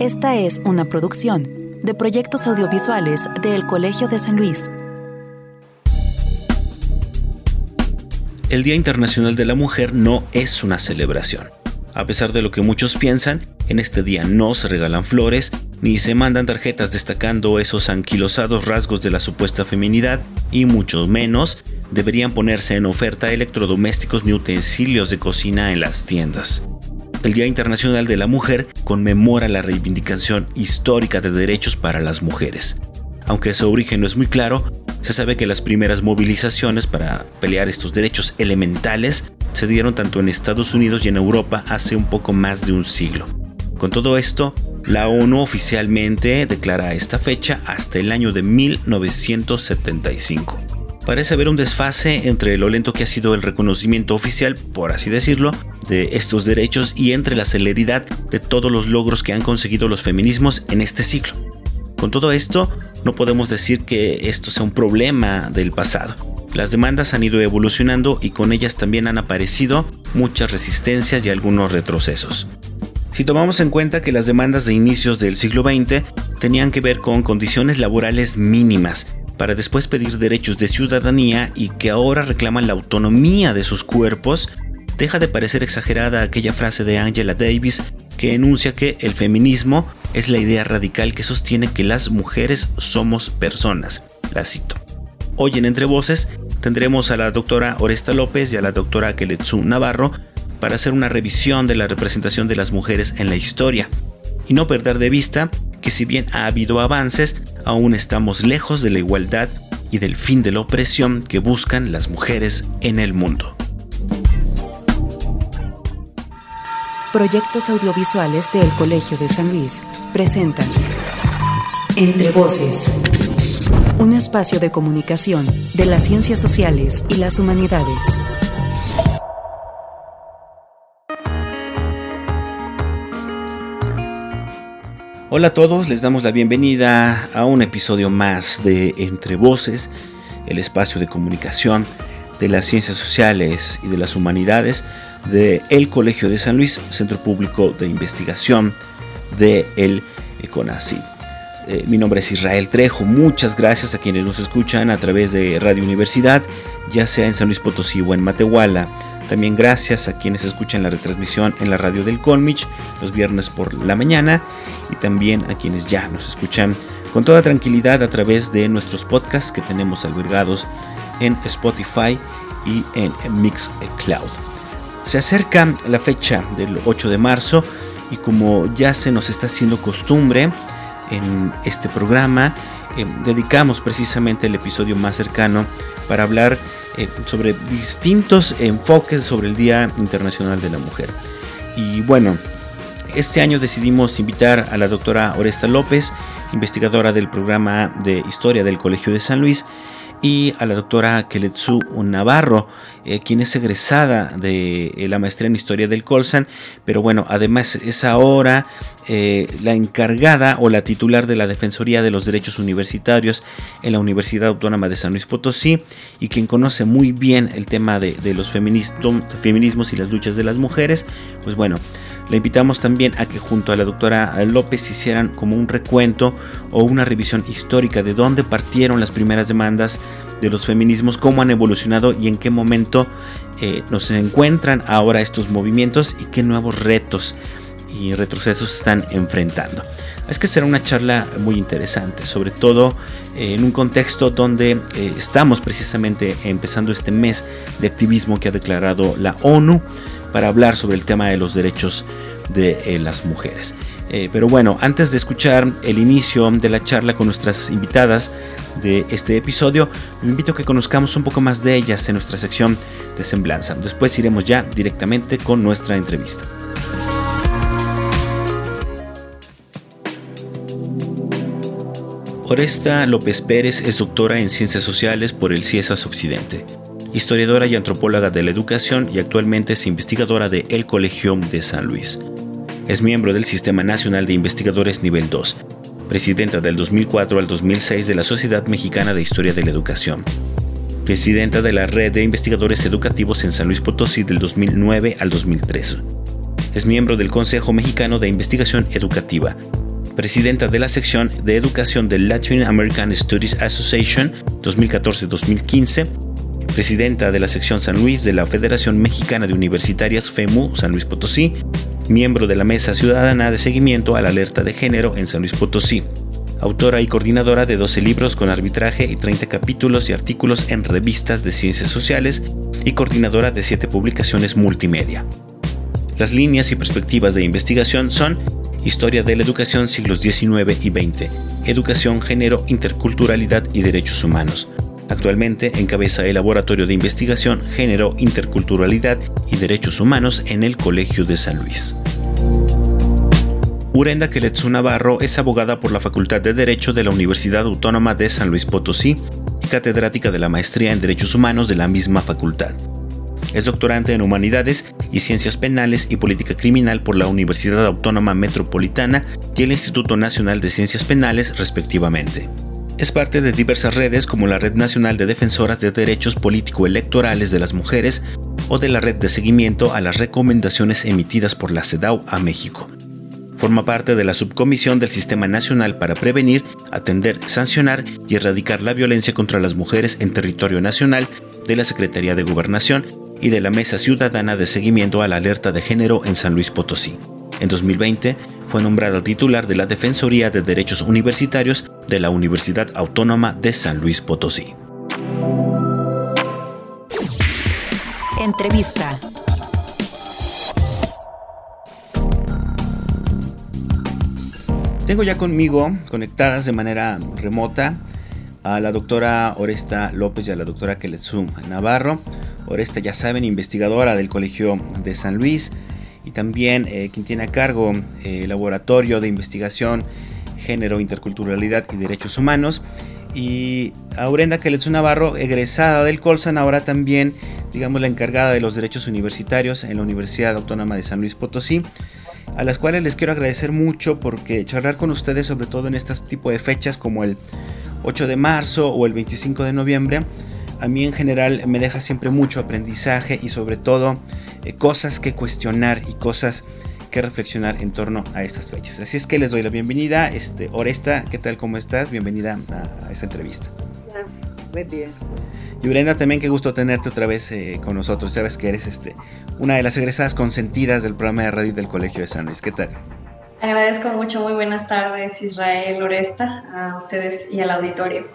Esta es una producción de proyectos audiovisuales del Colegio de San Luis. El Día Internacional de la Mujer no es una celebración. A pesar de lo que muchos piensan, en este día no se regalan flores ni se mandan tarjetas destacando esos anquilosados rasgos de la supuesta feminidad y mucho menos deberían ponerse en oferta electrodomésticos ni utensilios de cocina en las tiendas. El Día Internacional de la Mujer conmemora la reivindicación histórica de derechos para las mujeres. Aunque su origen no es muy claro, se sabe que las primeras movilizaciones para pelear estos derechos elementales se dieron tanto en Estados Unidos y en Europa hace un poco más de un siglo. Con todo esto, la ONU oficialmente declara esta fecha hasta el año de 1975. Parece haber un desfase entre lo lento que ha sido el reconocimiento oficial, por así decirlo, de estos derechos y entre la celeridad de todos los logros que han conseguido los feminismos en este siglo. Con todo esto, no podemos decir que esto sea un problema del pasado. Las demandas han ido evolucionando y con ellas también han aparecido muchas resistencias y algunos retrocesos. Si tomamos en cuenta que las demandas de inicios del siglo XX tenían que ver con condiciones laborales mínimas, para después pedir derechos de ciudadanía y que ahora reclaman la autonomía de sus cuerpos, deja de parecer exagerada aquella frase de Angela Davis que enuncia que el feminismo es la idea radical que sostiene que las mujeres somos personas. La cito. Hoy en Entre Voces tendremos a la doctora Oresta López y a la doctora Keletsu Navarro para hacer una revisión de la representación de las mujeres en la historia y no perder de vista que si bien ha habido avances, aún estamos lejos de la igualdad y del fin de la opresión que buscan las mujeres en el mundo. Proyectos audiovisuales del Colegio de San Luis presentan Entre Voces, un espacio de comunicación de las ciencias sociales y las humanidades. Hola a todos, les damos la bienvenida a un episodio más de Entre Voces, el espacio de comunicación de las ciencias sociales y de las humanidades de el Colegio de San Luis, Centro Público de Investigación de el CONACYT. Eh, mi nombre es Israel Trejo, muchas gracias a quienes nos escuchan a través de Radio Universidad, ya sea en San Luis Potosí o en Matehuala. También gracias a quienes escuchan la retransmisión en la radio del Colmich los viernes por la mañana y también a quienes ya nos escuchan con toda tranquilidad a través de nuestros podcasts que tenemos albergados en Spotify y en Mixcloud. Se acerca la fecha del 8 de marzo y como ya se nos está haciendo costumbre en este programa, eh, dedicamos precisamente el episodio más cercano para hablar eh, sobre distintos enfoques sobre el Día Internacional de la Mujer. Y bueno, este año decidimos invitar a la doctora Oresta López, investigadora del programa de Historia del Colegio de San Luis, y a la doctora Keletsu Navarro, eh, quien es egresada de eh, la maestría en historia del Colsan, pero bueno, además es ahora eh, la encargada o la titular de la Defensoría de los Derechos Universitarios en la Universidad Autónoma de San Luis Potosí y quien conoce muy bien el tema de, de los feminismos y las luchas de las mujeres, pues bueno, le invitamos también a que junto a la doctora López hicieran como un recuento o una revisión histórica de dónde partieron las primeras demandas de los feminismos, cómo han evolucionado y en qué momento eh, nos encuentran ahora estos movimientos y qué nuevos retos y retrocesos están enfrentando. Es que será una charla muy interesante, sobre todo eh, en un contexto donde eh, estamos precisamente empezando este mes de activismo que ha declarado la ONU para hablar sobre el tema de los derechos de eh, las mujeres. Eh, pero bueno, antes de escuchar el inicio de la charla con nuestras invitadas de este episodio, me invito a que conozcamos un poco más de ellas en nuestra sección de semblanza. Después iremos ya directamente con nuestra entrevista. Oresta López Pérez es doctora en Ciencias Sociales por el CIESAS Occidente historiadora y antropóloga de la educación y actualmente es investigadora de El Colegio de San Luis. Es miembro del Sistema Nacional de Investigadores Nivel 2, presidenta del 2004 al 2006 de la Sociedad Mexicana de Historia de la Educación, presidenta de la Red de Investigadores Educativos en San Luis Potosí del 2009 al 2013. Es miembro del Consejo Mexicano de Investigación Educativa, presidenta de la sección de educación del Latin American Studies Association 2014-2015, presidenta de la sección San Luis de la Federación Mexicana de Universitarias FEMU San Luis Potosí, miembro de la Mesa Ciudadana de Seguimiento a la Alerta de Género en San Luis Potosí, autora y coordinadora de 12 libros con arbitraje y 30 capítulos y artículos en revistas de ciencias sociales y coordinadora de 7 publicaciones multimedia. Las líneas y perspectivas de investigación son Historia de la Educación siglos XIX y XX, Educación, Género, Interculturalidad y Derechos Humanos. Actualmente encabeza el Laboratorio de Investigación, Género, Interculturalidad y Derechos Humanos en el Colegio de San Luis. Urenda Keletsu Navarro es abogada por la Facultad de Derecho de la Universidad Autónoma de San Luis Potosí y catedrática de la Maestría en Derechos Humanos de la misma facultad. Es doctorante en Humanidades y Ciencias Penales y Política Criminal por la Universidad Autónoma Metropolitana y el Instituto Nacional de Ciencias Penales, respectivamente. Es parte de diversas redes como la Red Nacional de Defensoras de Derechos Político-Electorales de las Mujeres o de la Red de Seguimiento a las Recomendaciones emitidas por la CEDAW a México. Forma parte de la Subcomisión del Sistema Nacional para Prevenir, Atender, Sancionar y Erradicar la Violencia contra las Mujeres en Territorio Nacional de la Secretaría de Gobernación y de la Mesa Ciudadana de Seguimiento a la Alerta de Género en San Luis Potosí. En 2020 fue nombrado titular de la Defensoría de Derechos Universitarios de la Universidad Autónoma de San Luis Potosí. Entrevista. Tengo ya conmigo, conectadas de manera remota, a la doctora Oresta López y a la doctora Keletsum Navarro. Oresta, ya saben, investigadora del Colegio de San Luis y también eh, quien tiene a cargo el eh, Laboratorio de Investigación, Género, Interculturalidad y Derechos Humanos. Y Aurenda Keletsu Navarro, egresada del Colsan, ahora también, digamos, la encargada de los derechos universitarios en la Universidad Autónoma de San Luis Potosí, a las cuales les quiero agradecer mucho porque charlar con ustedes, sobre todo en este tipo de fechas como el 8 de marzo o el 25 de noviembre, a mí en general me deja siempre mucho aprendizaje y sobre todo eh, cosas que cuestionar y cosas que reflexionar en torno a estas fechas. Así es que les doy la bienvenida. Este, Oresta, ¿qué tal? ¿Cómo estás? Bienvenida a, esta entrevista. Buen día. Y Brenda, también qué gusto tenerte otra vez eh, con nosotros. Sabes que eres este, una de las egresadas consentidas del programa de radio del Colegio de San Luis. ¿Qué tal? Agradezco mucho. Muy buenas tardes, Israel, Oresta, a ustedes y al auditorio.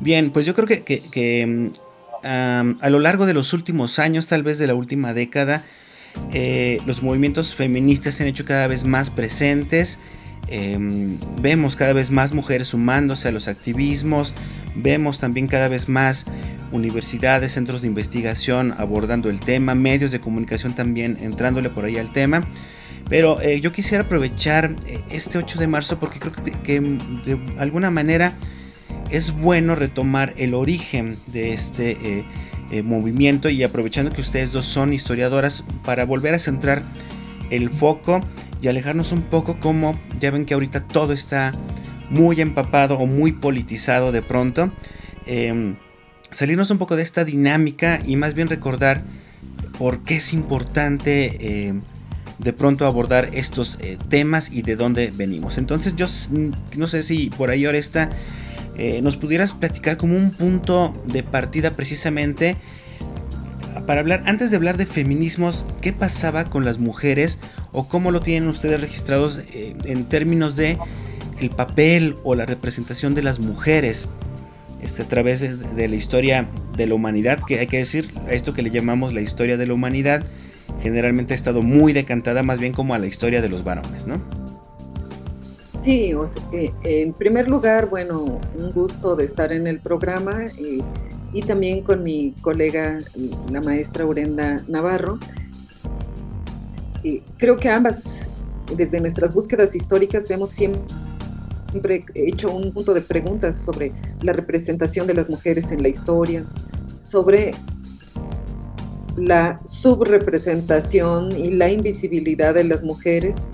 Bien, pues yo creo que, mm, a lo largo de los últimos años, tal vez de la última década, eh, los movimientos feministas se han hecho cada vez más presentes. Em, vemos cada vez más mujeres sumándose a los activismos, vemos también cada vez más universidades, centros de investigación abordando el tema, medios de comunicación también entrándole por ahí al tema. Pero eh, yo quisiera aprovechar eh, este 8 de marzo porque creo que de alguna manera es bueno retomar el origen de este eh, movimiento y aprovechando que ustedes dos son historiadoras para volver a centrar el foco y alejarnos un poco como ya ven que ahorita todo está muy empapado o muy politizado de pronto. Em, salirnos un poco de esta dinámica y más bien recordar por qué es importante em, de pronto abordar estos eh, temas y de dónde venimos. Entonces yo no sé si por ahí ahora está eh, nos pudieras platicar como un punto de partida precisamente para hablar, antes de hablar de feminismos, ¿qué pasaba con las mujeres o cómo lo tienen ustedes registrados eh, en términos de el papel o la representación de las mujeres este, a través de, la historia de la humanidad, que hay que decir, a esto que le llamamos la historia de la humanidad, generalmente ha estado muy decantada más bien como a la historia de los varones, ¿no? Sí, en primer lugar, bueno, un gusto de estar en el programa eh, y también con mi colega, la maestra Urenda Navarro. creo que ambas, desde nuestras búsquedas históricas, hemos siempre hecho un punto de preguntas sobre la representación de las mujeres en la historia, sobre la subrepresentación y la invisibilidad de las mujeres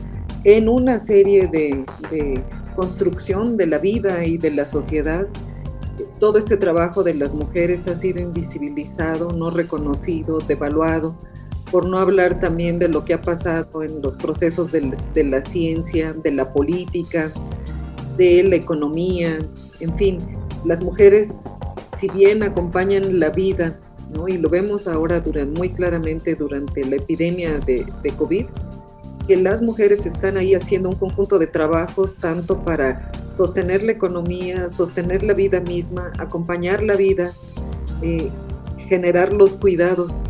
en una serie de, construcción de la vida y de la sociedad. Todo este trabajo de las mujeres ha sido invisibilizado, no reconocido, devaluado, por no hablar también de lo que ha pasado en los procesos de, la ciencia, de la política, de la economía, en fin, las mujeres, si bien acompañan la vida, y lo vemos ahora muy claramente durante la epidemia de, de COVID, que las mujeres están ahí haciendo un conjunto de trabajos tanto para sostener la economía, sostener la vida misma, acompañar la vida, eh, generar los cuidados,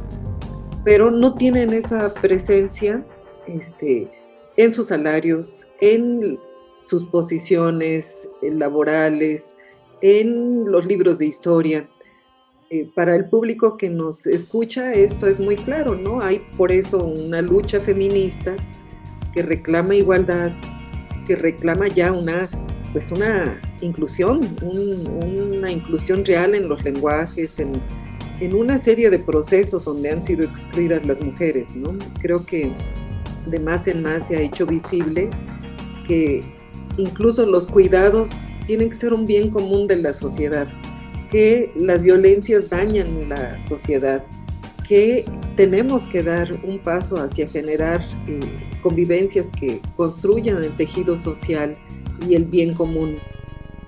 pero no tienen esa presencia este, en sus salarios, en sus posiciones laborales, en los libros de historia. Eh, para el público que nos escucha esto es muy claro, ¿no? Hay por eso una lucha feminista que reclama igualdad, que reclama ya una, pues una inclusión, una inclusión real en los lenguajes, en, en, una serie de procesos donde han sido excluidas las mujeres, ¿no? Creo que de más en más se ha hecho visible que incluso los cuidados tienen que ser un bien común de la sociedad, que las violencias dañan la sociedad, que tenemos que dar un paso hacia generar eh, convivencias que construyan el tejido social y el bien común.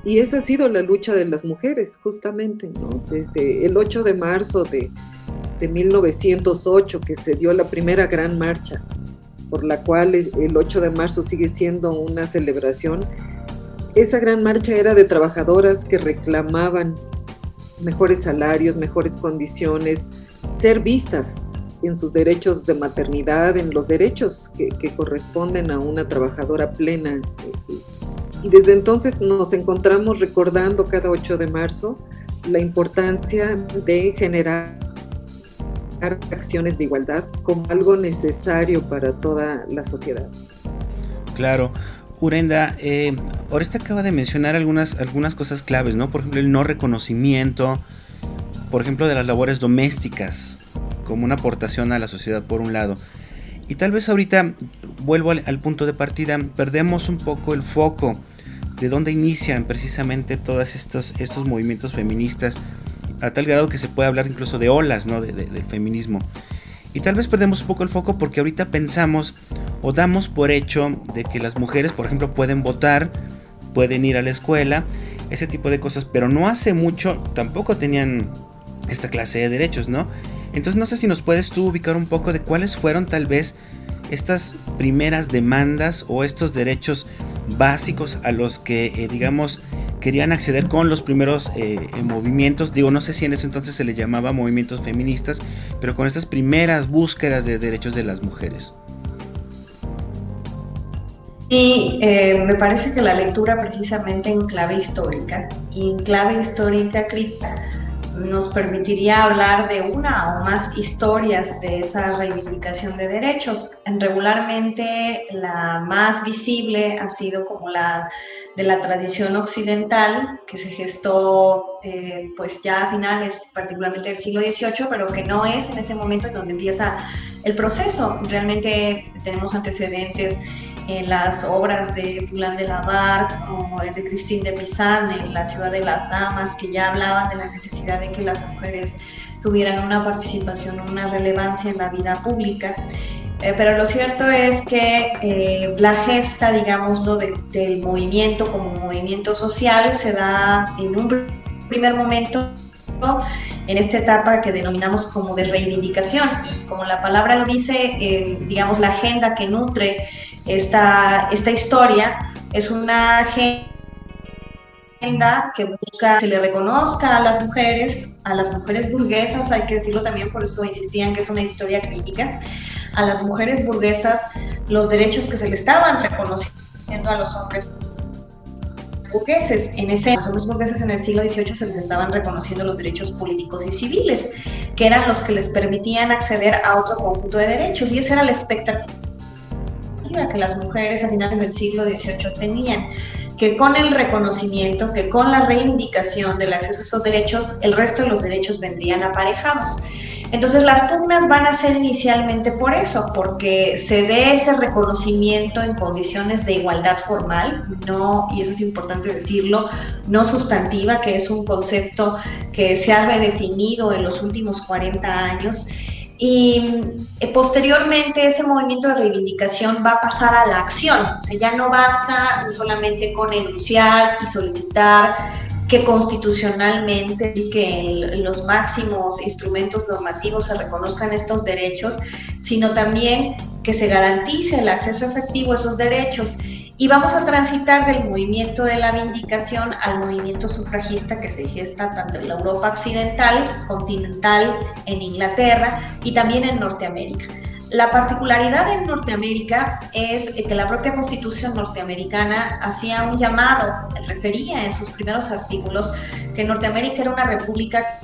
Y esa ha sido la lucha de las mujeres, justamente. Desde el 8 de marzo de, de 1908, que se dio la primera gran marcha, por la cual el 8 de marzo sigue siendo una celebración. Esa gran marcha era de trabajadoras que reclamaban mejores salarios, mejores condiciones, ser vistas en sus derechos de maternidad, en los derechos que, corresponden a una trabajadora plena. Y desde entonces nos encontramos recordando cada 8 de marzo la importancia de generar acciones de igualdad como algo necesario para toda la sociedad. Claro. Urenda, eh, Oresta acaba de mencionar algunas, algunas cosas claves, ¿no? Por ejemplo, el no reconocimiento, por ejemplo, de las labores domésticas como una aportación a la sociedad por un lado. Y tal vez ahorita vuelvo al, punto de partida, perdemos un poco el foco de dónde inician precisamente todos estos, estos movimientos feministas, a tal grado que se puede hablar incluso de olas ¿no? de, del feminismo. Y tal vez perdemos un poco el foco porque ahorita pensamos o damos por hecho de que las mujeres, por ejemplo, pueden votar, pueden ir a la escuela, ese tipo de cosas, pero no hace mucho tampoco tenían esta clase de derechos, ¿no? Entonces no sé si nos puedes tú ubicar un poco de cuáles fueron tal vez estas primeras demandas o estos derechos básicos a los que, eh, digamos, querían acceder con los primeros eh, movimientos. Digo, no sé si en ese entonces se le llamaba movimientos feministas, pero con estas primeras búsquedas de derechos de las mujeres. Sí, eh, me parece que la lectura precisamente en clave histórica, y en clave histórica crítica, nos permitiría hablar de una o más historias de esa reivindicación de derechos. Regularmente la más visible ha sido como la de la tradición occidental que se gestó eh, pues ya a finales particularmente del siglo XVIII, pero que no es en ese momento en donde empieza el proceso. Realmente tenemos antecedentes en las obras de Poulain de Lavar o de Christine de Pizan en La ciudad de las damas, que ya hablaban de la necesidad de que las mujeres tuvieran una participación, una relevancia en la vida pública. Eh, pero lo cierto es que eh, la gesta, digámoslo, del movimiento como movimiento social se da en un primer momento en esta etapa que denominamos como de reivindicación. Y como la palabra lo dice, eh, digamos, la agenda que nutre esta, esta historia es una agenda que busca que se le reconozca a las mujeres, a las mujeres burguesas, hay que decirlo también, por eso insistían que es una historia crítica, a las mujeres burguesas los derechos que se le estaban reconociendo a los hombres burgueses. En ese, los hombres burgueses en el siglo XVIII se les estaban reconociendo los derechos políticos y civiles, que eran los que les permitían acceder a otro conjunto de derechos, y esa era la expectativa que las mujeres a finales del siglo XVIII tenían, que con el reconocimiento, que con la reivindicación del acceso a esos derechos, el resto de los derechos vendrían aparejados. Entonces las pugnas van a ser inicialmente por eso, porque se dé ese reconocimiento en condiciones de igualdad formal, no, y eso es importante decirlo, no sustantiva, que es un concepto que se ha redefinido en los últimos 40 años y eh, posteriormente ese movimiento de reivindicación va a pasar a la acción. O sea, ya no basta solamente con enunciar y solicitar que constitucionalmente y que los máximos instrumentos normativos se reconozcan estos derechos, sino también que se garantice el acceso efectivo a esos derechos. Y vamos a transitar del movimiento de la vindicación al movimiento sufragista que se gesta tanto en la Europa occidental, continental, en Inglaterra y también en Norteamérica. La particularidad en Norteamérica es que la propia constitución norteamericana hacía un llamado, refería en sus primeros artículos que Norteamérica era una república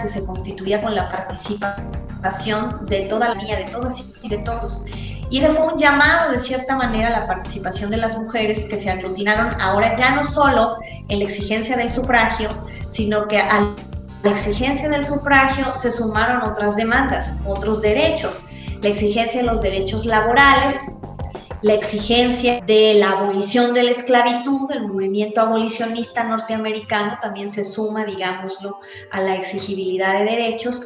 que se constituía con la participación de toda la niña, de todas y de todos. Y ese fue un llamado, de cierta manera, a la participación de las mujeres que se aglutinaron ahora ya no solo en la exigencia del sufragio, sino que a la exigencia del sufragio se sumaron otras demandas, otros derechos la exigencia de los derechos laborales, la exigencia de la abolición de la esclavitud, el movimiento abolicionista norteamericano también se suma, digámoslo, a la exigibilidad de derechos.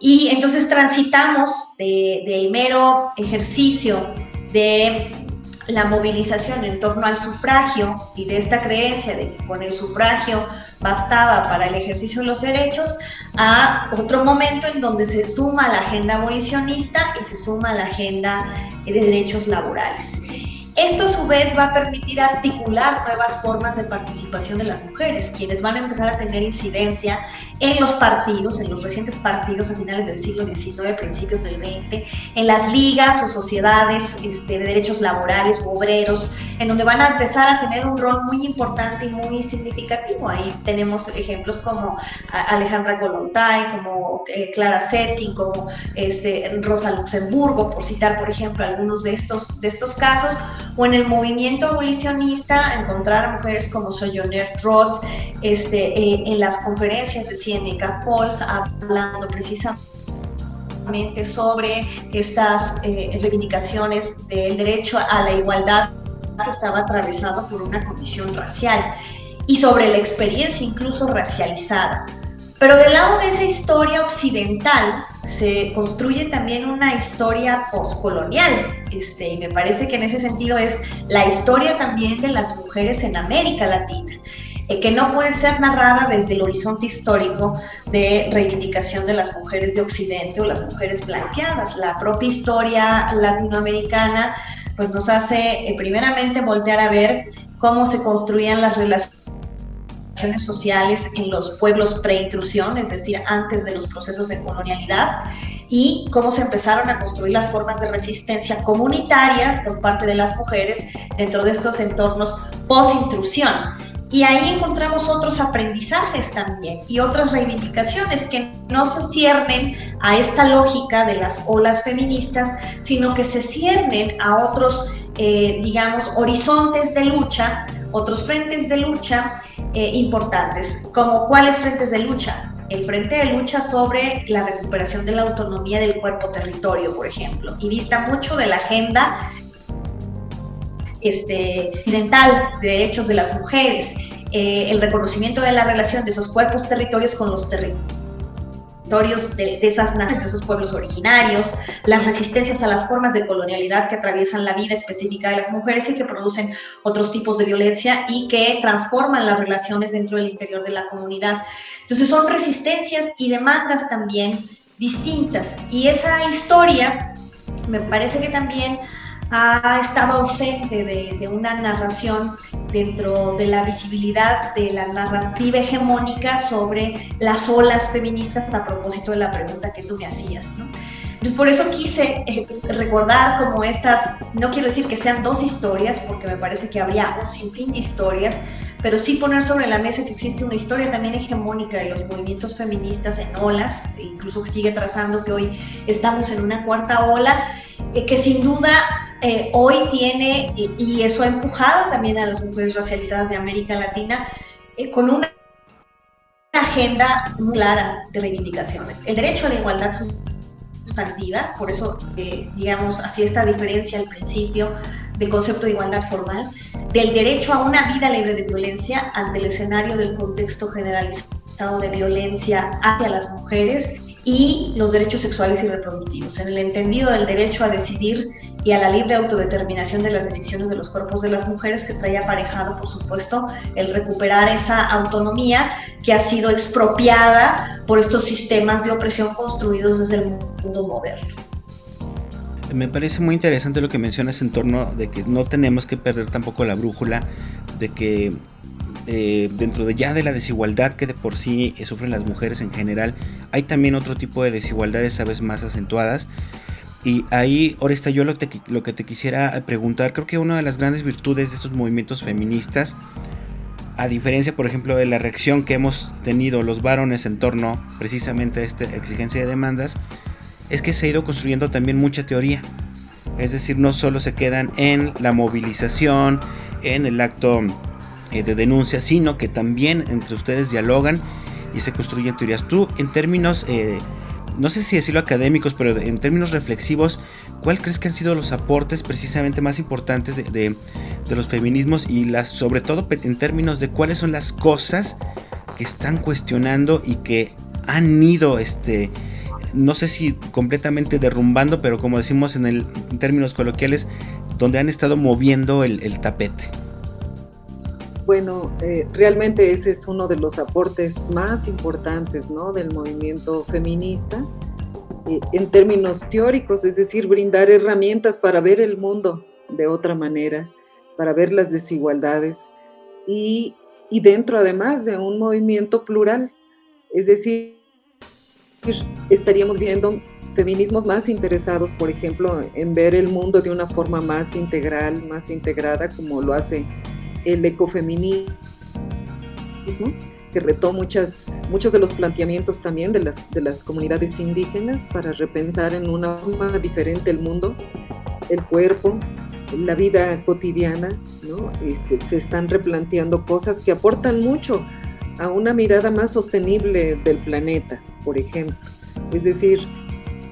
Y entonces transitamos del mero ejercicio de la movilización en torno al sufragio y de esta creencia de que con el sufragio bastaba para el ejercicio de los derechos, a otro momento en donde se suma la agenda abolicionista y se suma la agenda de derechos laborales. Esto a su vez va a permitir articular nuevas formas de participación de las mujeres, quienes van a empezar a tener incidencia en los partidos, en los recientes partidos a finales del siglo XIX, principios del XX, en las ligas o sociedades este, de derechos laborales u obreros, en donde van a empezar a tener un rol muy importante y muy significativo. Ahí tenemos ejemplos como Alejandra Golontay, como eh, Clara Zetkin, como este, Rosa Luxemburgo, por citar, por ejemplo, algunos de estos, de estos casos o en el movimiento abolicionista encontrar a mujeres como Sojourner Trot este, eh, en las conferencias de Cienega Falls hablando precisamente sobre estas eh, reivindicaciones del derecho a la igualdad que estaba atravesado por una condición racial y sobre la experiencia incluso racializada. Pero del lado de esa historia occidental se construye también una historia postcolonial, este, y me parece que en ese sentido es la historia también de las mujeres en América Latina, eh, que no puede ser narrada desde el horizonte histórico de reivindicación de las mujeres de Occidente o las mujeres blanqueadas. La propia historia latinoamericana pues nos hace eh, primeramente voltear a ver cómo se construían las relaciones sociales en los pueblos pre-intrusión, es decir, antes de los procesos de colonialidad, y cómo se empezaron a construir las formas de resistencia comunitaria por parte de las mujeres dentro de estos entornos post-intrusión. Y ahí encontramos otros aprendizajes también y otras reivindicaciones que no se ciernen a esta lógica de las olas feministas, sino que se ciernen a otros, eh, digamos, horizontes de lucha, otros frentes de lucha eh, importantes, como cuáles frentes de lucha. El frente de lucha sobre la recuperación de la autonomía del cuerpo territorio, por ejemplo, y dista mucho de la agenda este, occidental de derechos de las mujeres, eh, el reconocimiento de la relación de esos cuerpos territorios con los territorios de, esas naciones, esos pueblos originarios, las resistencias a las formas de colonialidad que atraviesan la vida específica de las mujeres y que producen otros tipos de violencia y que transforman las relaciones dentro del interior de la comunidad. Entonces son resistencias y demandas también distintas y esa historia me parece que también ha estado ausente de una narración dentro de la visibilidad de la narrativa hegemónica sobre las olas feministas a propósito de la pregunta que tú me hacías. ¿no? por eso quise eh, recordar como estas, no quiero decir que sean dos historias, porque me parece que habría un sinfín de historias, pero sí poner sobre la mesa que existe una historia también hegemónica de los movimientos feministas en olas, e incluso sigue trazando que hoy estamos en una cuarta ola, que sin duda eh, hoy tiene, y, eso ha empujado también a las mujeres racializadas de América Latina, eh, con una agenda muy clara de reivindicaciones. El derecho a la igualdad sustantiva, por eso, digamos, así esta diferencia al principio del concepto de igualdad formal, del derecho a una vida libre de violencia ante el escenario del contexto generalizado de violencia hacia las mujeres y los derechos sexuales y reproductivos, en el entendido del derecho a decidir y a la libre autodeterminación de las decisiones de los cuerpos de las mujeres, que trae aparejado, por supuesto, el recuperar esa autonomía que ha sido expropiada por estos sistemas de opresión construidos desde el mundo moderno. Me parece muy interesante lo que mencionas en torno de que no tenemos que perder tampoco la brújula, de que eh, dentro de ya de la desigualdad que de por sí sufren las mujeres en general, hay también otro tipo de desigualdades a veces más acentuadas. Y ahí, Oresta, yo lo, lo que te quisiera preguntar, creo que una de las grandes virtudes de estos movimientos feministas, a diferencia, por ejemplo, de la reacción que hemos tenido los varones en torno precisamente a esta exigencia de demandas, es que se ha ido construyendo también mucha teoría. Es decir, no solo se quedan en la movilización, en el acto eh, de denuncia, sino que también entre ustedes dialogan y se construyen teorías. Tú, en términos, eh, no sé si decirlo académicos, pero en términos reflexivos, ¿cuál crees que han sido los aportes precisamente más importantes de, los feminismos y las, sobre todo en términos de cuáles son las cosas que están cuestionando y que han ido, este, no sé si completamente derrumbando, pero como decimos en, términos coloquiales, donde han estado moviendo el tapete? Bueno, eh, realmente ese es uno de los aportes más importantes ¿no? del movimiento feminista eh, en términos teóricos, es decir, brindar herramientas para ver el mundo de otra manera, para ver las desigualdades y, y dentro además de un movimiento plural, es decir, estaríamos viendo feminismos más interesados, por ejemplo, en ver el mundo de una forma más integral, más integrada, como lo hace el ecofeminismo, que retó muchas, muchos de los planteamientos también de las, de las comunidades indígenas para repensar en una forma diferente el mundo, el cuerpo, la vida cotidiana, ¿no? Este, se están replanteando cosas que aportan mucho a una mirada más sostenible del planeta, por ejemplo. Es decir,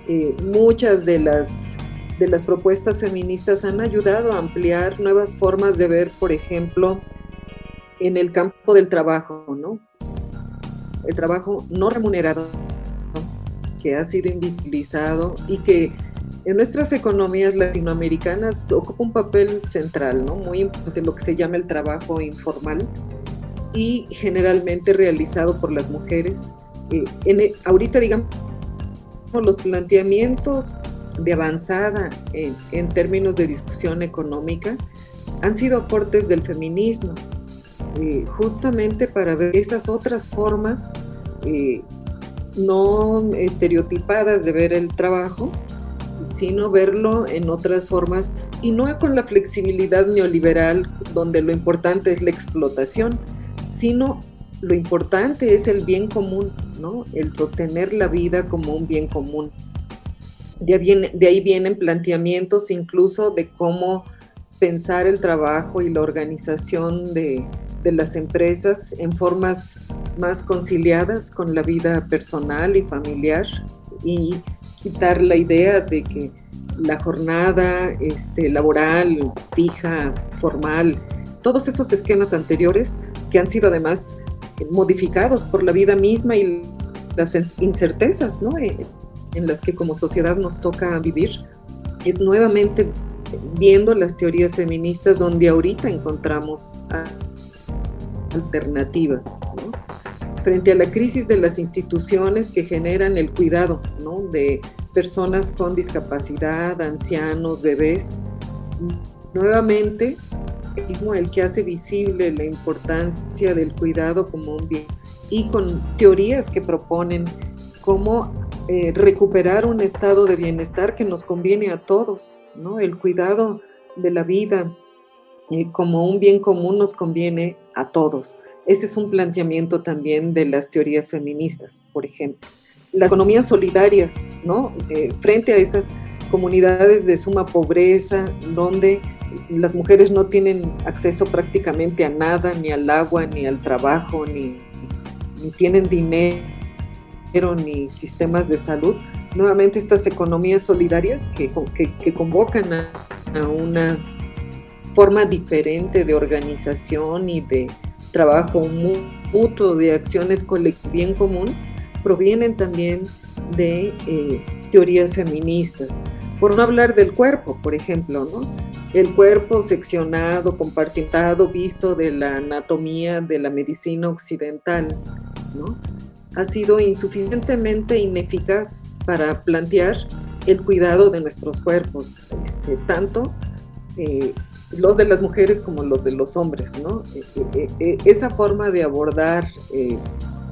eh, muchas de las de las propuestas feministas han ayudado a ampliar nuevas formas de ver, por ejemplo, en el campo del trabajo, ¿no? El trabajo no remunerado, que ha sido invisibilizado y que en nuestras economías latinoamericanas ocupa un papel central, ¿no? Muy importante lo que se llama el trabajo informal y generalmente realizado por las mujeres. Eh, en, ahorita, digamos, los planteamientos de avanzada en, términos de discusión económica han sido aportes del feminismo, eh, justamente para ver esas otras formas eh, no estereotipadas de ver el trabajo, sino verlo en otras formas y no con la flexibilidad neoliberal donde lo importante es la explotación, sino lo importante es el bien común, ¿no? El sostener la vida como un bien común. De ahí, vienen planteamientos incluso de cómo pensar el trabajo y la organización de, las empresas en formas más conciliadas con la vida personal y familiar y quitar la idea de que la jornada este, laboral fija, formal, todos esos esquemas anteriores que han sido además modificados por la vida misma y las incertezas ¿no? En las que como sociedad nos toca vivir, es nuevamente viendo las teorías feministas donde ahorita encontramos alternativas. Frente a la crisis de las instituciones que generan el cuidado de personas con discapacidad, ancianos, bebés, nuevamente el que hace visible la importancia del cuidado como un bien y con teorías que proponen cómo eh, recuperar un estado de bienestar que nos conviene a todos, ¿no? El cuidado de la vida eh, como un bien común nos conviene a todos. Ese es un planteamiento también de las teorías feministas, por ejemplo. Las economías solidarias, ¿no? Eh, frente a estas comunidades de suma pobreza, donde las mujeres no tienen acceso prácticamente a nada, ni al agua, ni al trabajo, ni, ni tienen dinero ni sistemas de salud, nuevamente estas economías solidarias que, que, convocan a, una forma diferente de organización y de trabajo mutuo, de acciones bien común, provienen también de eh, teorías feministas. Por no hablar del cuerpo, por ejemplo, ¿no? El cuerpo seccionado, compartimentado, visto de la anatomía de la medicina occidental, ¿no? Ha sido insuficientemente ineficaz para plantear el cuidado de nuestros cuerpos, este, tanto eh, los de las mujeres como los de los hombres. Eh, eh, esa forma de abordar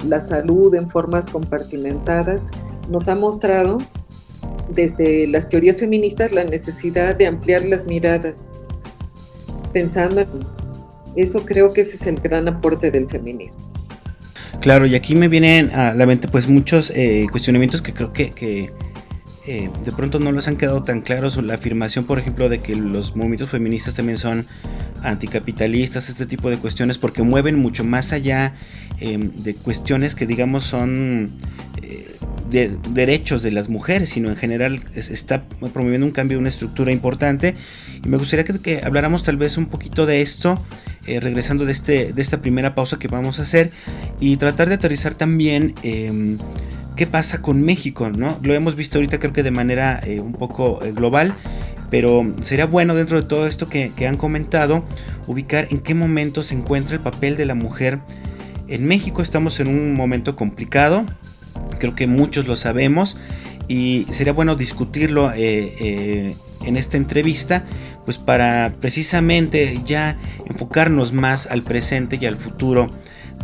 la salud en formas compartimentadas nos ha mostrado desde las teorías feministas la necesidad de ampliar las miradas, pensando en eso creo que ese es el gran aporte del feminismo. Claro, y aquí me vienen a la mente pues muchos cuestionamientos que creo que eh, de pronto no les han quedado tan claros la afirmación, por ejemplo, de que los movimientos feministas también son anticapitalistas, este tipo de cuestiones, porque mueven mucho más allá em, de cuestiones que digamos son eh, de derechos de las mujeres, sino en general está promoviendo un cambio una estructura importante. Y me gustaría que, habláramos tal vez un poquito de esto, eh, regresando de, este, de esta primera pausa que vamos a hacer, y tratar de aterrizar también em, qué pasa con México, ¿no? Lo hemos visto ahorita creo que de manera eh, un poco eh, global, pero sería bueno dentro de todo esto que, han comentado, ubicar en qué momento se encuentra el papel de la mujer. En México estamos en un momento complicado, creo que muchos lo sabemos, y sería bueno discutirlo eh, en esta entrevista, pues para precisamente ya enfocarnos más al presente y al futuro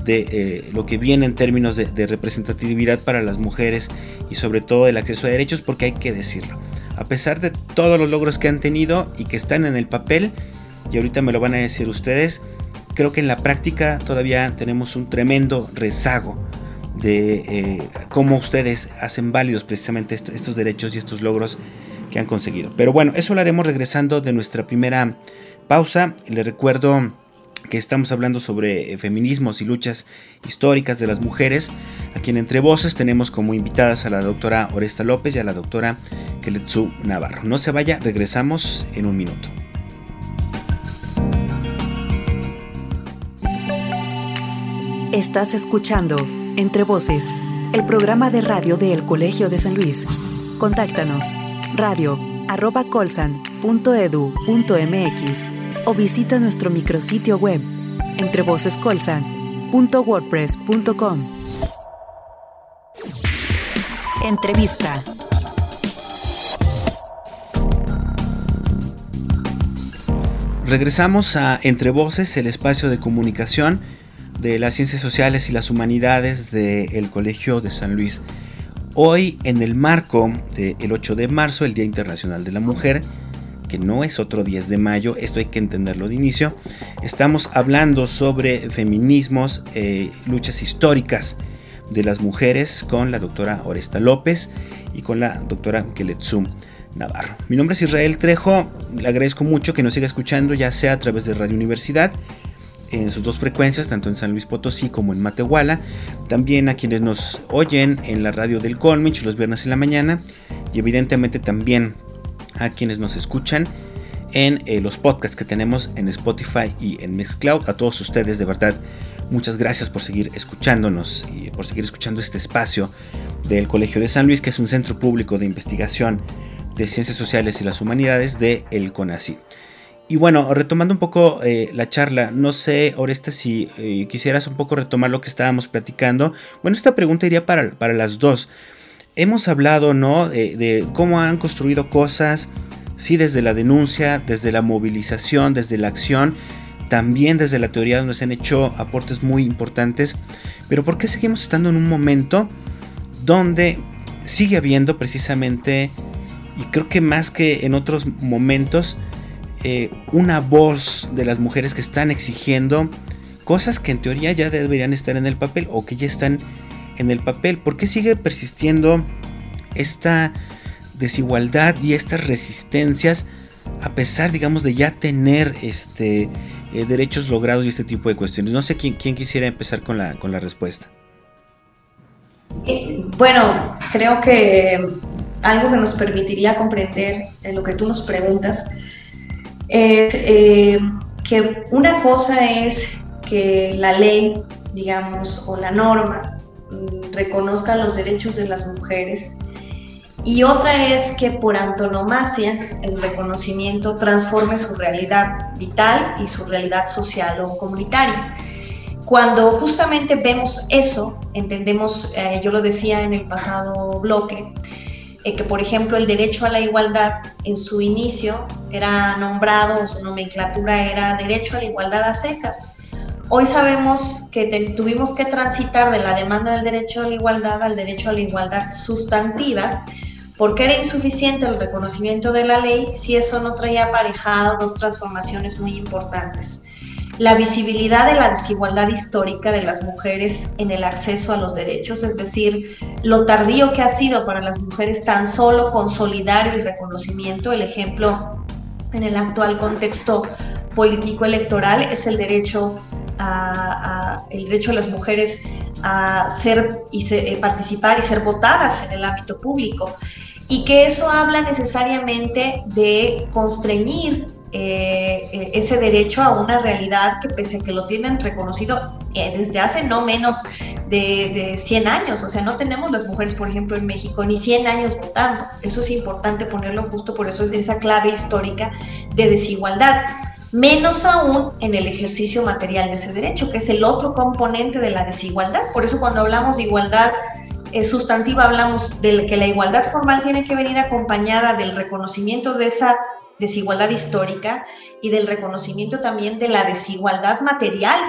de eh, lo que viene en términos de, representatividad para las mujeres y sobre todo el acceso a derechos, porque hay que decirlo. A pesar de todos los logros que han tenido y que están en el papel, y ahorita me lo van a decir ustedes, creo que en la práctica todavía tenemos un tremendo rezago de eh, cómo ustedes hacen válidos precisamente estos derechos y estos logros que han conseguido. Pero bueno, eso lo haremos regresando de nuestra primera pausa. Les recuerdo que estamos hablando sobre eh, feminismos y luchas históricas de las mujeres. Aquí en Entre Voces tenemos como invitadas a la doctora Oresta López y a la doctora Keletsu Navarro. No se vaya, regresamos en un minuto. Estás escuchando Entre Voces, el programa de radio del Colegio de San Luis. Contáctanos radio arroba colsan.edu.mx o visita nuestro micrositio web entrevocescolsan.wordpress.com. Entrevista. Regresamos a Entre Voces, el espacio de comunicación de las ciencias sociales y las humanidades del Colegio de San Luis. Hoy, en el marco del 8 de marzo, el Día Internacional de la Mujer, que no es otro 10 de mayo, esto hay que entenderlo de inicio. Estamos hablando sobre feminismos, eh, luchas históricas de las mujeres con la doctora Oresta López y con la doctora Keletsum Navarro. Mi nombre es Israel Trejo, le agradezco mucho que nos siga escuchando ya sea a través de Radio Universidad en sus dos frecuencias, tanto en San Luis Potosí como en Matehuala. También a quienes nos oyen en la radio del Colmich los viernes en la mañana. Y evidentemente también a quienes nos escuchan en eh, los podcasts que tenemos en Spotify y en Mixcloud. A todos ustedes, de verdad, muchas gracias por seguir escuchándonos y por seguir escuchando este espacio del Colegio de San Luis, que es un centro público de investigación de ciencias sociales y las humanidades de el CONACYT. Y bueno, retomando un poco eh, la charla, no sé, Oresta, si eh, quisieras un poco retomar lo que estábamos platicando. Bueno, esta pregunta iría para, para las dos hemos hablado, ¿no? De, cómo han construido cosas, sí, desde la denuncia, desde la movilización, desde la acción, también desde la teoría donde se han hecho aportes muy importantes. Pero ¿por qué seguimos estando en un momento donde sigue habiendo precisamente, y creo que más que en otros momentos, eh, una voz de las mujeres que están exigiendo cosas que en teoría ya deberían estar en el papel o que ya están en el papel? ¿Por qué sigue persistiendo esta desigualdad y estas resistencias a pesar, digamos, de ya tener este, eh, derechos logrados y este tipo de cuestiones? No sé quién, quisiera empezar con la, con la respuesta. Eh, bueno, creo que algo que nos permitiría comprender en lo que tú nos preguntas es eh, que una cosa es que la ley, digamos, o la norma reconozcan los derechos de las mujeres. Y otra es que por antonomasia el reconocimiento transforme su realidad vital y su realidad social o comunitaria. Cuando justamente vemos eso, entendemos, eh, yo lo decía en el pasado bloque, eh, que por ejemplo el derecho a la igualdad en su inicio era nombrado, su nomenclatura era derecho a la igualdad a secas. Hoy sabemos que tuvimos que transitar de la demanda del derecho a la igualdad al derecho a la igualdad sustantiva, porque era insuficiente el reconocimiento de la ley si eso no traía aparejado dos transformaciones muy importantes la visibilidad de la desigualdad histórica de las mujeres en el acceso a los derechos, es decir, lo tardío que ha sido para las mujeres tan solo consolidar el reconocimiento. El ejemplo en el actual contexto político electoral es el derecho a, el derecho de las mujeres a ser y eh, participar y ser votadas en el ámbito público y que eso habla necesariamente de constreñir eh, eh, ese derecho a una realidad que pese a que lo tienen reconocido eh, desde hace no menos de, de, 100 años, o sea, no tenemos las mujeres, por ejemplo, en México ni 100 años votando, eso es importante ponerlo justo, por eso es esa clave histórica de desigualdad, menos aún en el ejercicio material de ese derecho, que es el otro componente de la desigualdad, por eso cuando hablamos de igualdad sustantiva hablamos de que la igualdad formal tiene que venir acompañada del reconocimiento de esa desigualdad histórica y del reconocimiento también de la desigualdad material.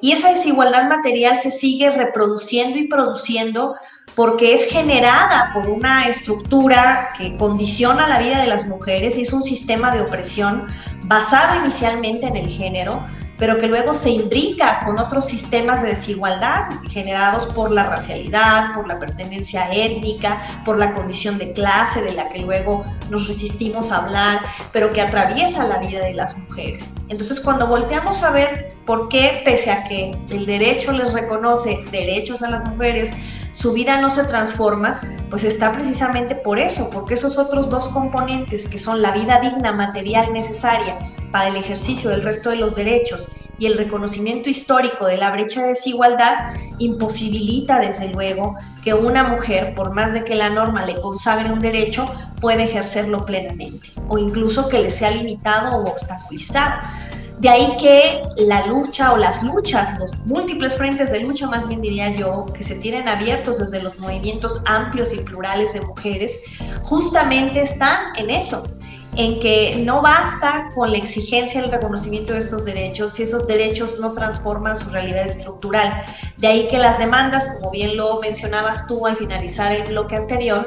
Y esa desigualdad material se sigue reproduciendo y produciendo porque es generada por una estructura que condiciona la vida de las mujeres y es un sistema de opresión basado inicialmente en el género, pero que luego se imbrica con otros sistemas de desigualdad generados por la racialidad, por la pertenencia étnica, por la condición de clase de la que luego nos resistimos a hablar, pero que atraviesa la vida de las mujeres. Entonces, cuando volteamos a ver por qué, pese a que el derecho les reconoce derechos a las mujeres, su vida no se transforma, pues está precisamente por eso, porque esos otros dos componentes que son la vida digna material necesaria para el ejercicio del resto de los derechos y el reconocimiento histórico de la brecha de desigualdad imposibilita desde luego que una mujer, por más de que la norma le consagre un derecho, pueda ejercerlo plenamente o incluso que le sea limitado o obstaculizado. De ahí que la lucha o las luchas, los múltiples frentes de lucha, más bien diría yo, que se tienen abiertos desde los movimientos amplios y plurales de mujeres, justamente están en eso, en que no basta con la exigencia del reconocimiento de estos derechos si esos derechos no transforman su realidad estructural. De ahí que las demandas, como bien lo mencionabas tú al finalizar el bloque anterior,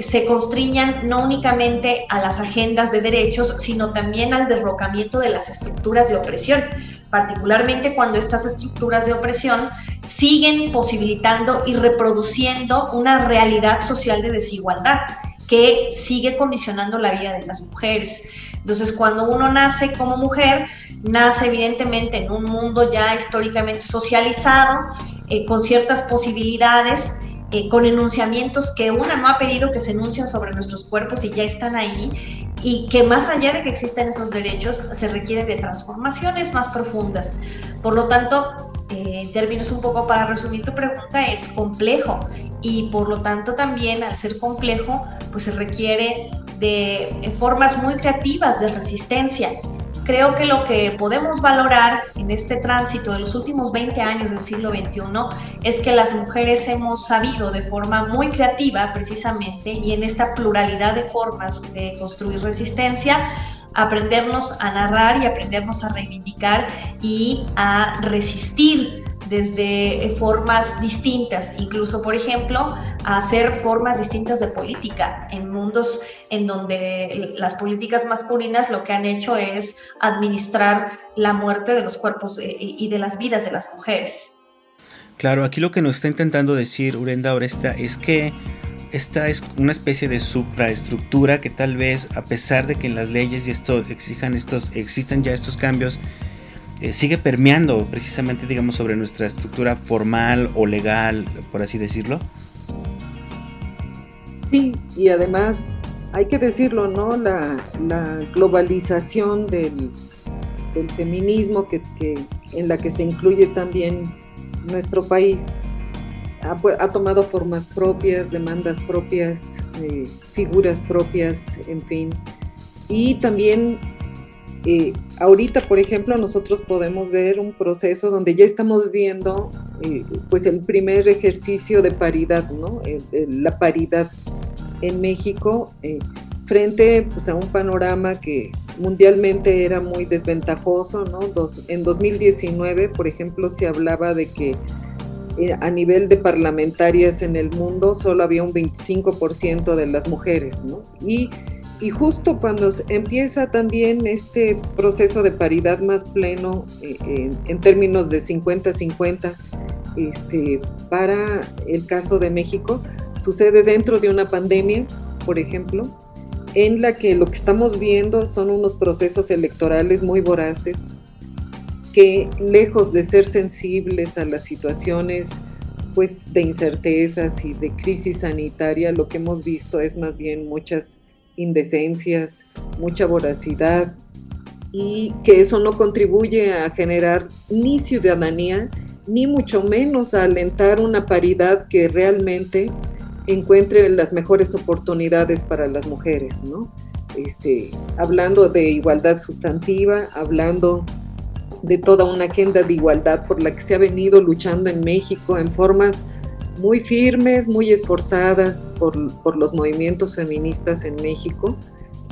se constriñan no únicamente a las agendas de derechos, sino también al derrocamiento de las estructuras de opresión, particularmente cuando estas estructuras de opresión siguen posibilitando y reproduciendo una realidad social de desigualdad que sigue condicionando la vida de las mujeres. Entonces, cuando uno nace como mujer, nace evidentemente en un mundo ya históricamente socializado, eh, con ciertas posibilidades eh, con enunciamientos que una no ha pedido que se enuncien sobre nuestros cuerpos y ya están ahí, y que más allá de que existan esos derechos, se requiere de transformaciones más profundas. Por lo tanto, eh, en términos un poco para resumir tu pregunta, es complejo y por lo tanto también al ser complejo, pues se requiere de formas muy creativas de resistencia creo que lo que podemos valorar en este tránsito de los últimos 20 años del siglo XXI es que las mujeres hemos sabido de forma muy creativa precisamente y en esta pluralidad de formas de construir resistencia, aprendernos a narrar y aprendernos a reivindicar y a resistir desde eh, formas distintas, incluso, por ejemplo, hacer formas distintas de política en mundos en donde las políticas masculinas lo que han hecho es administrar la muerte de los cuerpos eh, y de las vidas de las mujeres. Claro, aquí lo que nos está intentando decir Urenda Oresta es que esta es una especie de supraestructura que tal vez, a pesar de que en las leyes y esto exijan estos, existan ya estos cambios, eh, sigue permeando precisamente, digamos, sobre nuestra estructura formal o legal, por así decirlo. Sí, y además hay que decirlo, ¿no? La, globalización del, feminismo que, en la que se incluye también nuestro país ha, tomado formas propias, demandas propias, eh, figuras propias, en fin. Y también eh, ahorita, por ejemplo, nosotros podemos ver un proceso donde ya estamos viendo eh, pues el primer ejercicio de paridad, ¿no? la paridad en México frente pues, a un panorama que mundialmente era muy desventajoso, ¿no? en 2019, por ejemplo, se hablaba de que eh, a nivel de parlamentarias en el mundo solo había un 25% de las mujeres, ¿no? Y, y justo cuando empieza también este proceso de paridad más pleno eh, en términos de 50-50, este, para el caso de México, sucede dentro de una pandemia, por ejemplo, en la que lo que estamos viendo son unos procesos electorales muy voraces, que lejos de ser sensibles a las situaciones pues de incertezas y de crisis sanitaria, lo que hemos visto es más bien muchas indecencias, mucha voracidad y que eso no contribuye a generar ni ciudadanía, ni mucho menos a alentar una paridad que realmente encuentre las mejores oportunidades para las mujeres, ¿no? Este, hablando de igualdad sustantiva, hablando de toda una agenda de igualdad por la que se ha venido luchando en México en formas muy firmes, muy esforzadas por, por los movimientos feministas en México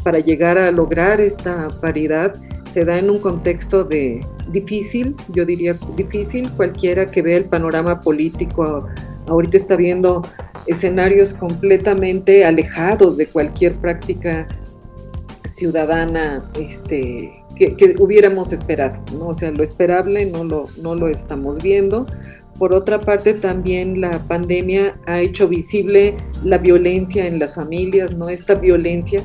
para llegar a lograr esta paridad se da en un contexto de difícil, yo diría difícil, cualquiera que vea el panorama político ahorita está viendo escenarios completamente alejados de cualquier práctica ciudadana este, que, hubiéramos esperado, ¿no? O sea, lo esperable no lo, no lo estamos viendo. Por otra parte, también la pandemia ha hecho visible la violencia en las familias, ¿no? Esta violencia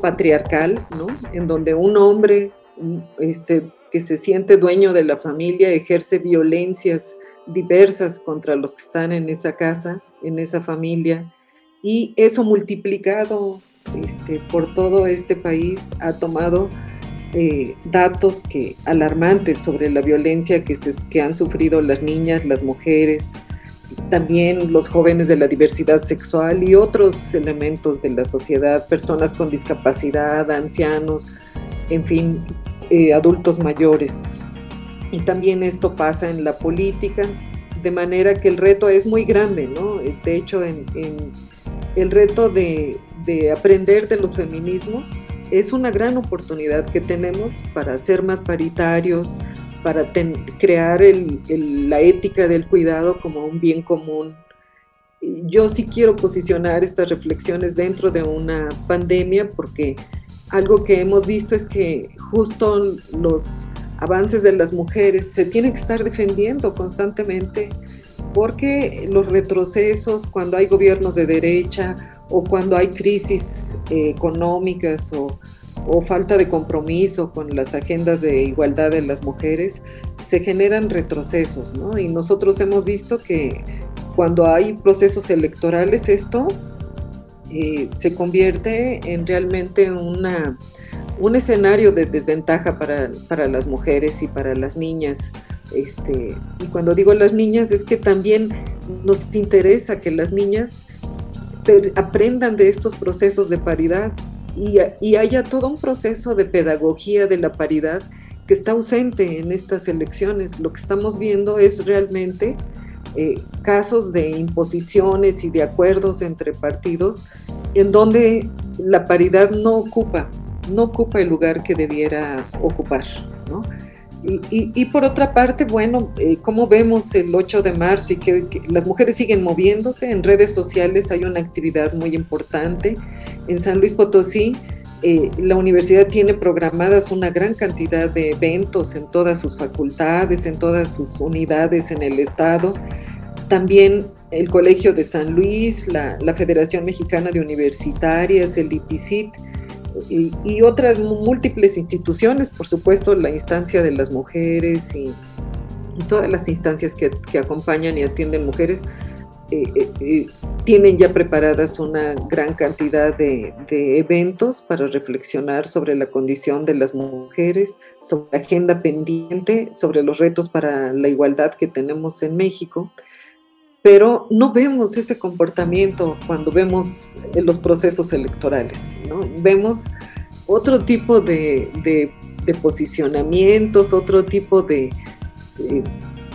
patriarcal, ¿no? En donde un hombre este, que se siente dueño de la familia ejerce violencias diversas contra los que están en esa casa, en esa familia, y eso multiplicado este, por todo este país ha tomado eh, datos que, alarmantes sobre la violencia que, que han sufrido las niñas, las mujeres, también los jóvenes de la diversidad sexual y otros elementos de la sociedad, personas con discapacidad, ancianos, en fin, eh, adultos mayores. Y también esto pasa en la política, de manera que el reto es muy grande, ¿no? De hecho, el reto de aprender de los feminismos es una gran oportunidad que tenemos para ser más paritarios, para crear la ética del cuidado como un bien común. Yo sí quiero posicionar estas reflexiones dentro de una pandemia porque algo que hemos visto es que justo los avances de las mujeres se tienen que estar defendiendo constantemente porque los retrocesos cuando hay gobiernos de derecha o cuando hay crisis eh, económicas o, falta de compromiso con las agendas de igualdad de las mujeres, se generan retrocesos, ¿no? Y nosotros hemos visto que cuando hay procesos electorales esto eh, se convierte en realmente una, un escenario de desventaja para, para las mujeres y para las niñas. Este, y cuando digo las niñas es que también nos interesa que las niñas aprendan de estos procesos de paridad y, haya todo un proceso de pedagogía de la paridad que está ausente en estas elecciones. Lo que estamos viendo es realmente eh, casos de imposiciones y de acuerdos entre partidos en donde la paridad no ocupa, no ocupa el lugar que debiera ocupar. ¿no? Y, por otra parte, bueno, eh, como vemos el 8 de marzo y que, las mujeres siguen moviéndose, en redes sociales hay una actividad muy importante. En San Luis Potosí, eh, la universidad tiene programadas una gran cantidad de eventos en todas sus facultades, en todas sus unidades en el estado. También el Colegio de San Luis, la, la Federación Mexicana de Universitarias, el IPICIT, y, otras múltiples instituciones, por supuesto, la instancia de las mujeres y, todas las instancias que, acompañan y atienden mujeres, eh, eh, eh, tienen ya preparadas una gran cantidad de, de, eventos para reflexionar sobre la condición de las mujeres, sobre la agenda pendiente, sobre los retos para la igualdad que tenemos en México. Pero no vemos ese comportamiento cuando vemos los procesos electorales, ¿no? Vemos otro tipo de, posicionamientos, otro tipo de,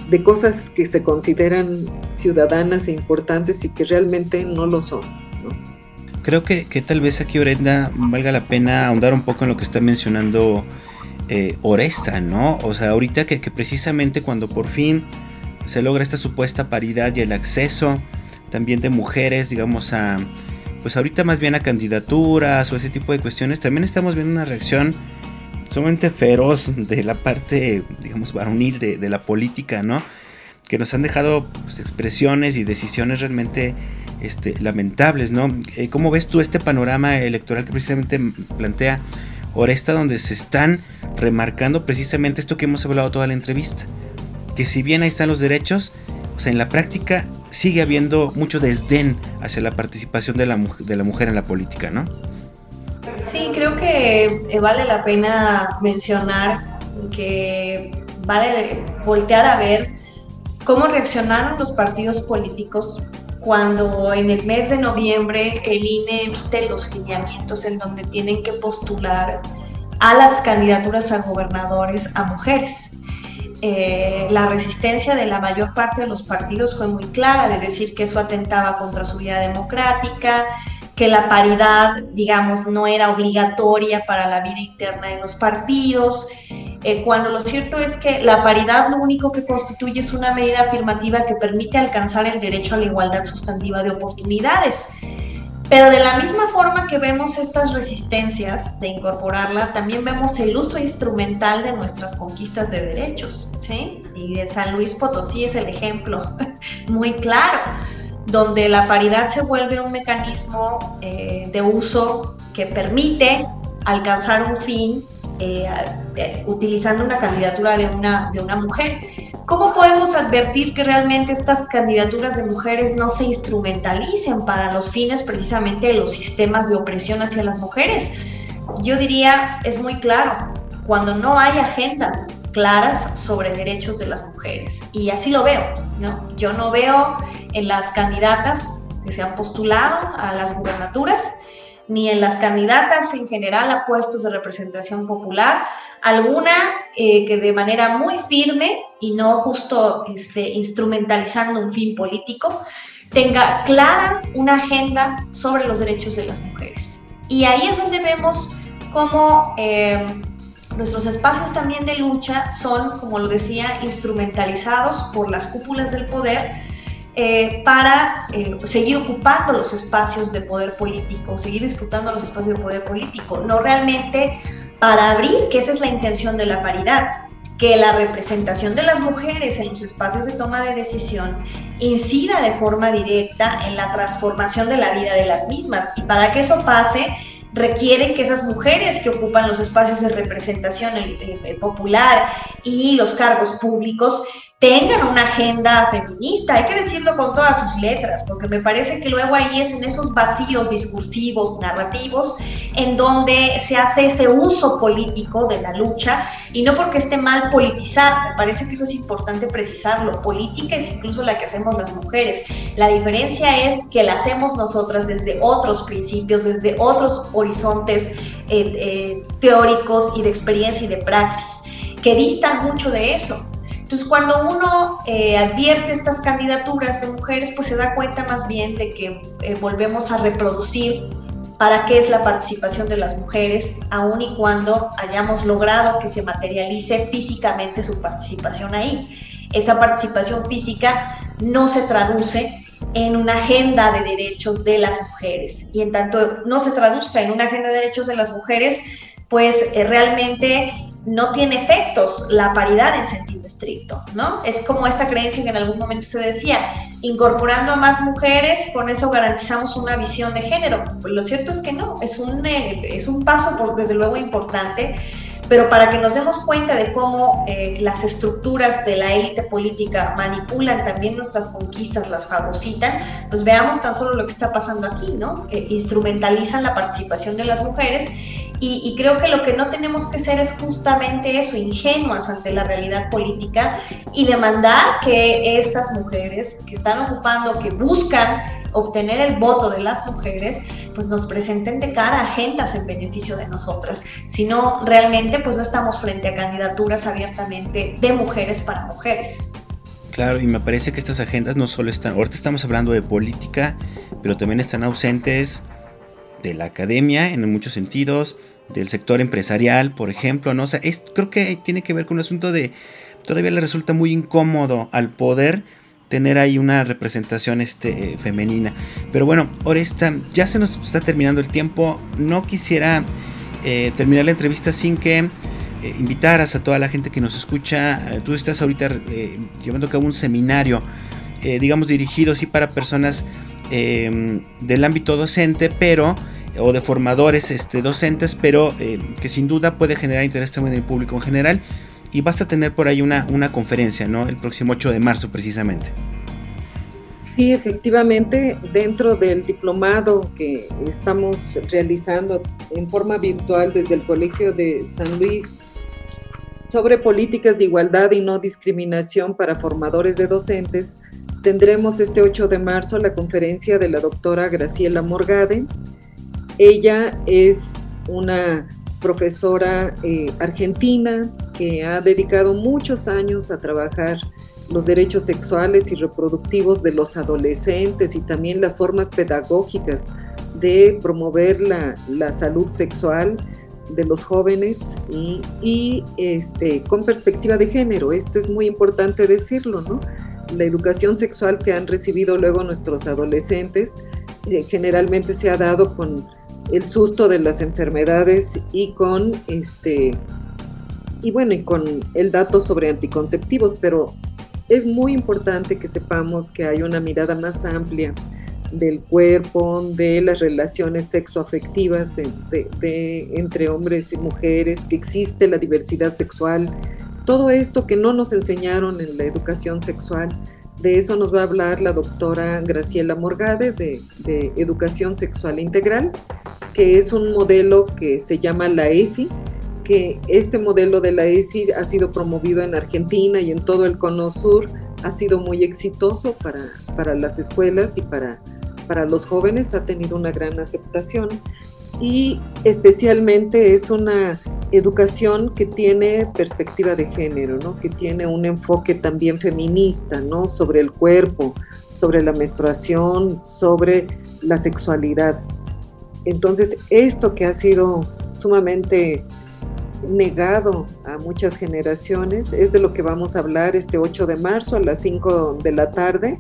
de, cosas que se consideran ciudadanas e importantes y que realmente no lo son. Creo que, tal vez aquí, Orenda, valga la pena ahondar un poco en lo que está mencionando eh, Oresta, ¿no? O sea, ahorita que, que precisamente cuando por fin se logra esta supuesta paridad y el acceso también de mujeres, digamos, a, pues ahorita más bien a candidaturas o ese tipo de cuestiones, también estamos viendo una reacción sumamente feroz de la parte, digamos, varonil de, la política, ¿no? Que nos han dejado pues, expresiones y decisiones realmente este, lamentables, ¿no? Eh, ¿Cómo ves tú este panorama electoral que precisamente plantea Oresta, donde se están remarcando precisamente esto que hemos hablado toda la entrevista? Que si bien ahí están los derechos, o sea, en la práctica sigue habiendo mucho desdén hacia la participación de la, de la mujer en la política, ¿no? Sí, creo que eh, vale la pena mencionar que vale voltear a ver cómo reaccionaron los partidos políticos cuando en el mes de noviembre el INE emite los lineamientos en donde tienen que postular a las candidaturas a gobernadores a mujeres. Eh, la resistencia de la mayor parte de los partidos fue muy clara, de decir que eso atentaba contra su vida democrática, que la paridad, digamos, no era obligatoria para la vida interna de los partidos, eh, cuando lo cierto es que la paridad lo único que constituye es una medida afirmativa que permite alcanzar el derecho a la igualdad sustantiva de oportunidades. Pero de la misma forma que vemos estas resistencias de incorporarla, también vemos el uso instrumental de nuestras conquistas de derechos. ¿sí? Y de San Luis Potosí es el ejemplo muy claro, donde la paridad se vuelve un mecanismo eh, de uso que permite alcanzar un fin eh, eh, utilizando una candidatura de una, de una mujer. ¿Cómo podemos advertir que realmente estas candidaturas de mujeres no se instrumentalicen para los fines precisamente de los sistemas de opresión hacia las mujeres? Yo diría, es muy claro, cuando no hay agendas claras sobre derechos de las mujeres. Y así lo veo, ¿no? Yo no veo en las candidatas que se han postulado a las gubernaturas, ni en las candidatas en general a puestos de representación popular, alguna eh, que de manera muy firme y no justo este, instrumentalizando un fin político, tenga clara una agenda sobre los derechos de las mujeres. Y ahí es donde vemos cómo eh, nuestros espacios también de lucha son, como lo decía, instrumentalizados por las cúpulas del poder eh, para seguir ocupando los espacios de poder político, seguir disputando los espacios de poder político, no realmente para abrir, que esa es la intención de la paridad, que la representación de las mujeres en los espacios de toma de decisión incida de forma directa en la transformación de la vida de las mismas. Y para que eso pase, requieren que esas mujeres que ocupan los espacios de representación popular y los cargos públicos tengan una agenda feminista, hay que decirlo con todas sus letras, porque me parece que luego ahí es en esos vacíos discursivos, narrativos, en donde se hace ese uso político de la lucha, y no porque esté mal politizar, me parece que eso es importante precisarlo, política es incluso la que hacemos las mujeres, la diferencia es que la hacemos nosotras desde otros principios, desde otros horizontes eh, eh, teóricos y de experiencia y de praxis, que distan mucho de eso. Entonces, cuando uno eh, advierte estas candidaturas de mujeres, pues se da cuenta más bien de que eh, volvemos a reproducir para qué es la participación de las mujeres, aun y cuando hayamos logrado que se materialice físicamente su participación ahí. Esa participación física no se traduce en una agenda de derechos de las mujeres. Y en tanto no se traduzca en una agenda de derechos de las mujeres, pues eh, realmente no tiene efectos la paridad en sentido estricto, ¿no? Es como esta creencia que en algún momento se decía, incorporando a más mujeres, con eso garantizamos una visión de género. Pues lo cierto es que no, es un, eh, es un paso, por, desde luego, importante, pero para que nos demos cuenta de cómo eh, las estructuras de la élite política manipulan también nuestras conquistas, las fagocitan, pues veamos tan solo lo que está pasando aquí, ¿no? instrumentalizan la participación de las mujeres y, creo que lo que no tenemos que ser es justamente eso, ingenuas ante la realidad política y demandar que estas mujeres que están ocupando, que buscan obtener el voto de las mujeres, pues nos presenten de cara agendas en beneficio de nosotras. Si no, realmente pues no estamos frente a candidaturas abiertamente de mujeres para mujeres. Claro, y me parece que estas agendas no solo están, ahorita estamos hablando de política, pero también están ausentes de la academia en muchos sentidos, del sector empresarial, por ejemplo, ¿no? Es, creo que tiene que ver con un asunto de, todavía le resulta muy incómodo al poder tener ahí una representación este, eh, femenina. Pero bueno, Oresta, ya se nos está terminando el tiempo, no quisiera eh, terminar la entrevista sin que eh, invitaras a toda la gente que nos escucha, tú estás ahorita llevando a cabo un seminario, digamos, dirigido sí para personas del ámbito docente, pero o de formadores este, docentes, pero eh, que sin duda puede generar interés también en el público en general. Y vas a tener por ahí una, una conferencia, ¿no? El próximo 8 de marzo precisamente. Sí, efectivamente, dentro del diplomado que estamos realizando en forma virtual desde el Colegio de San Luis sobre políticas de igualdad y no discriminación para formadores de docentes, tendremos este 8 de marzo la conferencia de la doctora Graciela Morgade, ella es una profesora eh, argentina que ha dedicado muchos años a trabajar los derechos sexuales y reproductivos de los adolescentes y también las formas pedagógicas de promover la, salud sexual de los jóvenes y, este, con perspectiva de género. Esto es muy importante decirlo, ¿no? La educación sexual que han recibido luego nuestros adolescentes eh, generalmente se ha dado con el susto de las enfermedades y con este y bueno, y con el dato sobre anticonceptivos, pero es muy importante que sepamos que hay una mirada más amplia del cuerpo, de las relaciones sexoafectivas entre hombres y mujeres, que existe la diversidad sexual, todo esto que no nos enseñaron en la educación sexual de eso nos va a hablar la doctora Graciela Morgade de, Educación Sexual Integral, que es un modelo que se llama la ESI, que este modelo de la ESI ha sido promovido en Argentina y en todo el cono sur, ha sido muy exitoso para, para las escuelas y para, para los jóvenes, ha tenido una gran aceptación y especialmente es una educación que tiene perspectiva de género, ¿no? que tiene un enfoque también feminista ¿no? sobre el cuerpo, sobre la menstruación, sobre la sexualidad. Entonces, esto que ha sido sumamente negado a muchas generaciones es de lo que vamos a hablar este 8 de marzo a las 5 de la tarde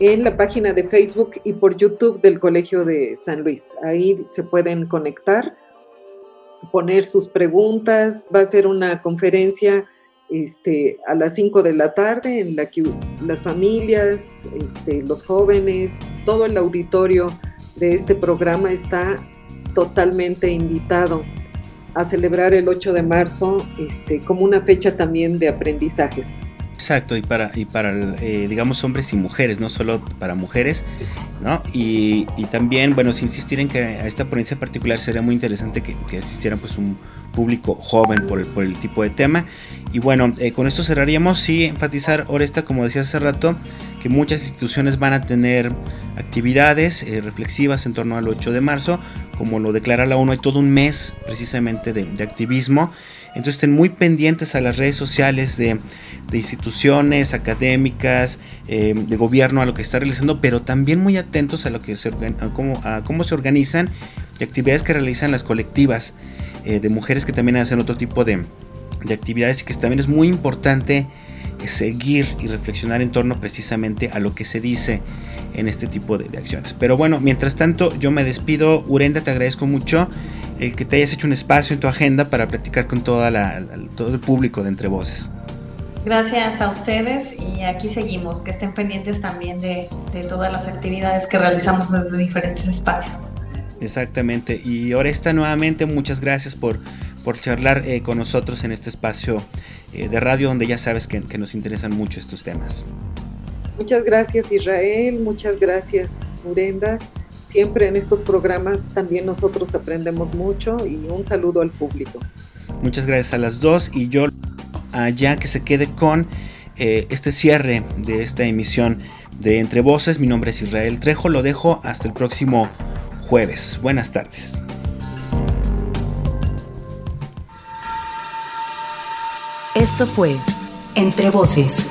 en la página de Facebook y por YouTube del Colegio de San Luis. Ahí se pueden conectar poner sus preguntas. Va a ser una conferencia este, a las 5 de la tarde en la que las familias, este, los jóvenes, todo el auditorio de este programa está totalmente invitado a celebrar el 8 de marzo este, como una fecha también de aprendizajes. Exacto, y para, y para eh, digamos, hombres y mujeres, no solo para mujeres, ¿no? Y, también, bueno, sin insistir en que a esta ponencia particular sería muy interesante que, que asistieran pues un público joven por el, por el tipo de tema. Y bueno, eh, con esto cerraríamos y enfatizar, Oresta, como decía hace rato, que muchas instituciones van a tener actividades eh, reflexivas en torno al 8 de marzo, como lo declara la ONU, hay todo un mes precisamente de, de activismo. Entonces estén muy pendientes a las redes sociales de, instituciones académicas, eh, de gobierno, a lo que está realizando, pero también muy atentos a, lo que se, cómo, cómo, se organizan y actividades que realizan las colectivas eh, de mujeres que también hacen otro tipo de, de actividades y que también es muy importante eh, seguir y reflexionar en torno precisamente a lo que se dice en este tipo de, de acciones. Pero bueno, mientras tanto yo me despido, Urenda, te agradezco mucho el que te hayas hecho un espacio en tu agenda para platicar con toda la, todo el público de Entre Voces. Gracias a ustedes y aquí seguimos, que estén pendientes también de, de todas las actividades que realizamos desde diferentes espacios. Exactamente, y ahora está nuevamente muchas gracias por, por charlar eh, con nosotros en este espacio eh, de radio donde ya sabes que, que nos interesan mucho estos temas. Muchas gracias Israel, muchas gracias Urenda siempre en estos programas también nosotros aprendemos mucho y un saludo al público. Muchas gracias a las dos y yo allá que se quede con eh, este cierre de esta emisión de Entre Voces. Mi nombre es Israel Trejo, lo dejo hasta el próximo jueves. Buenas tardes. Esto fue Entre Voces,